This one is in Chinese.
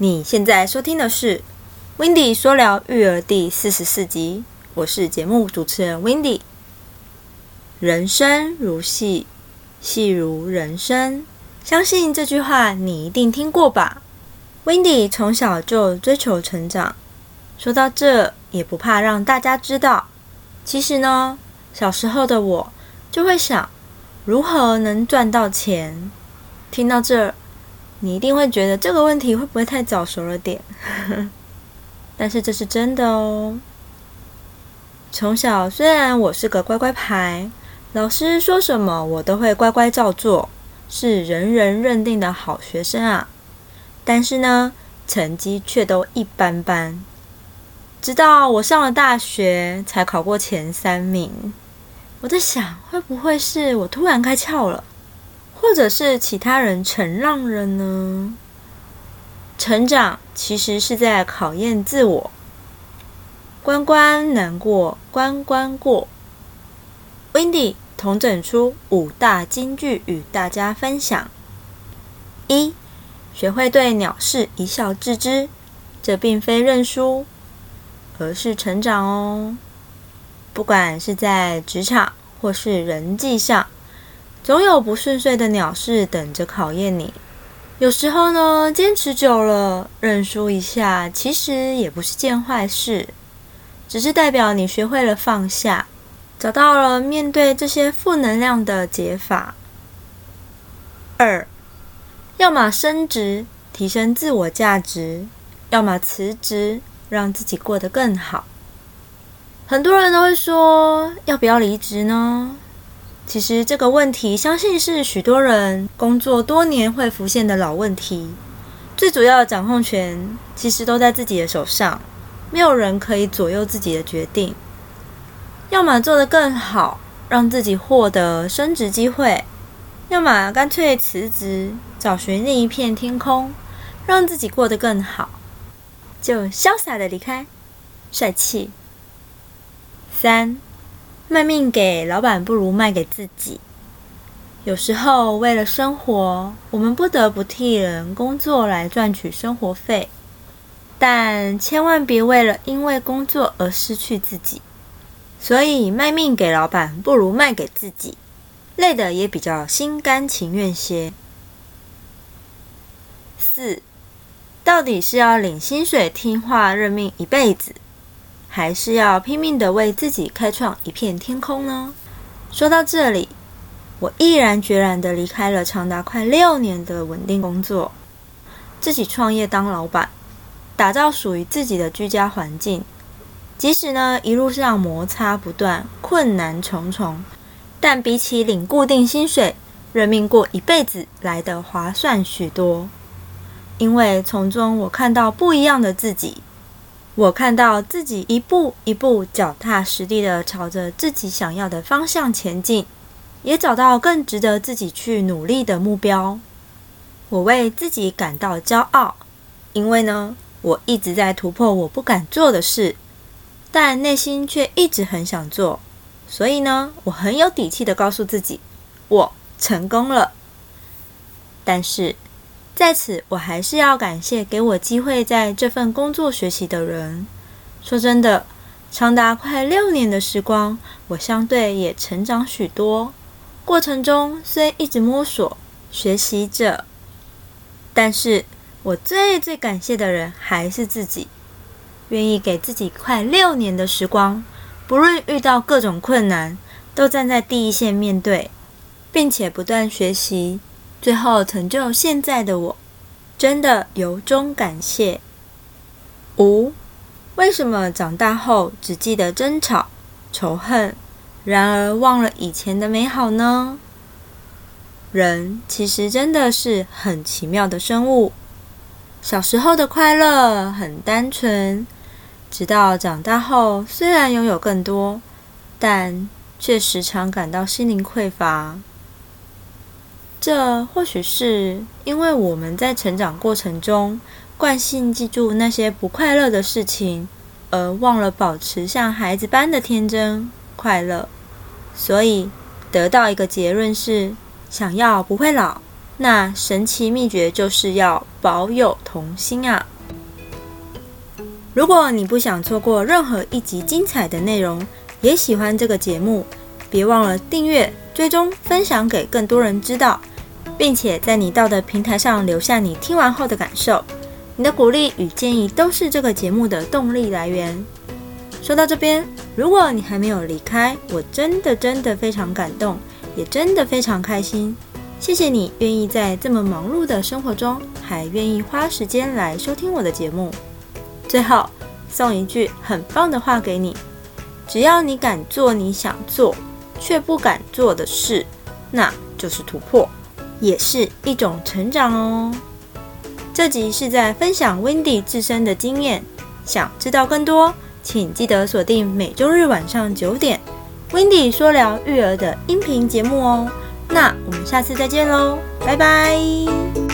你现在收听的是《w i n d y 说聊育儿》第四十四集，我是节目主持人 w i n d y 人生如戏，戏如人生，相信这句话你一定听过吧 w i n d y 从小就追求成长，说到这也不怕让大家知道。其实呢，小时候的我就会想，如何能赚到钱？听到这。你一定会觉得这个问题会不会太早熟了点？但是这是真的哦。从小虽然我是个乖乖牌，老师说什么我都会乖乖照做，是人人认定的好学生啊。但是呢，成绩却都一般般。直到我上了大学，才考过前三名。我在想，会不会是我突然开窍了？或者是其他人承让了呢？成长其实是在考验自我，关关难过关关过。w i n d y 统整出五大金句与大家分享：一、学会对鸟事一笑置之，这并非认输，而是成长哦。不管是在职场或是人际上。总有不顺遂的鸟事等着考验你。有时候呢，坚持久了，认输一下，其实也不是件坏事，只是代表你学会了放下，找到了面对这些负能量的解法。二，要么升职，提升自我价值；要么辞职，让自己过得更好。很多人都会说，要不要离职呢？其实这个问题，相信是许多人工作多年会浮现的老问题。最主要的掌控权，其实都在自己的手上，没有人可以左右自己的决定。要么做得更好，让自己获得升职机会；要么干脆辞职，找寻另一片天空，让自己过得更好，就潇洒的离开，帅气。三。卖命给老板，不如卖给自己。有时候，为了生活，我们不得不替人工作来赚取生活费，但千万别为了因为工作而失去自己。所以，卖命给老板，不如卖给自己，累的也比较心甘情愿些。四，到底是要领薪水、听话、认命一辈子？还是要拼命的为自己开创一片天空呢？说到这里，我毅然决然的离开了长达快六年的稳定工作，自己创业当老板，打造属于自己的居家环境。即使呢一路上摩擦不断，困难重重，但比起领固定薪水、认命过一辈子来的划算许多。因为从中我看到不一样的自己。我看到自己一步一步脚踏实地的朝着自己想要的方向前进，也找到更值得自己去努力的目标。我为自己感到骄傲，因为呢，我一直在突破我不敢做的事，但内心却一直很想做。所以呢，我很有底气的告诉自己，我成功了。但是。在此，我还是要感谢给我机会在这份工作学习的人。说真的，长达快六年的时光，我相对也成长许多。过程中虽一直摸索学习着，但是我最最感谢的人还是自己，愿意给自己快六年的时光，不论遇到各种困难，都站在第一线面对，并且不断学习。最后成就现在的我，真的由衷感谢。五，为什么长大后只记得争吵、仇恨，然而忘了以前的美好呢？人其实真的是很奇妙的生物。小时候的快乐很单纯，直到长大后，虽然拥有更多，但却时常感到心灵匮乏。这或许是因为我们在成长过程中惯性记住那些不快乐的事情，而忘了保持像孩子般的天真快乐，所以得到一个结论是：想要不会老，那神奇秘诀就是要保有童心啊！如果你不想错过任何一集精彩的内容，也喜欢这个节目，别忘了订阅、追踪、分享给更多人知道，并且在你到的平台上留下你听完后的感受。你的鼓励与建议都是这个节目的动力来源。说到这边，如果你还没有离开，我真的真的非常感动，也真的非常开心。谢谢你愿意在这么忙碌的生活中，还愿意花时间来收听我的节目。最后送一句很棒的话给你：只要你敢做你想做却不敢做的事，那就是突破，也是一种成长哦。这集是在分享 Wendy 自身的经验，想知道更多，请记得锁定每周日晚上九点 Wendy 说聊育儿的音频节目哦。那我们下次再见喽，拜拜。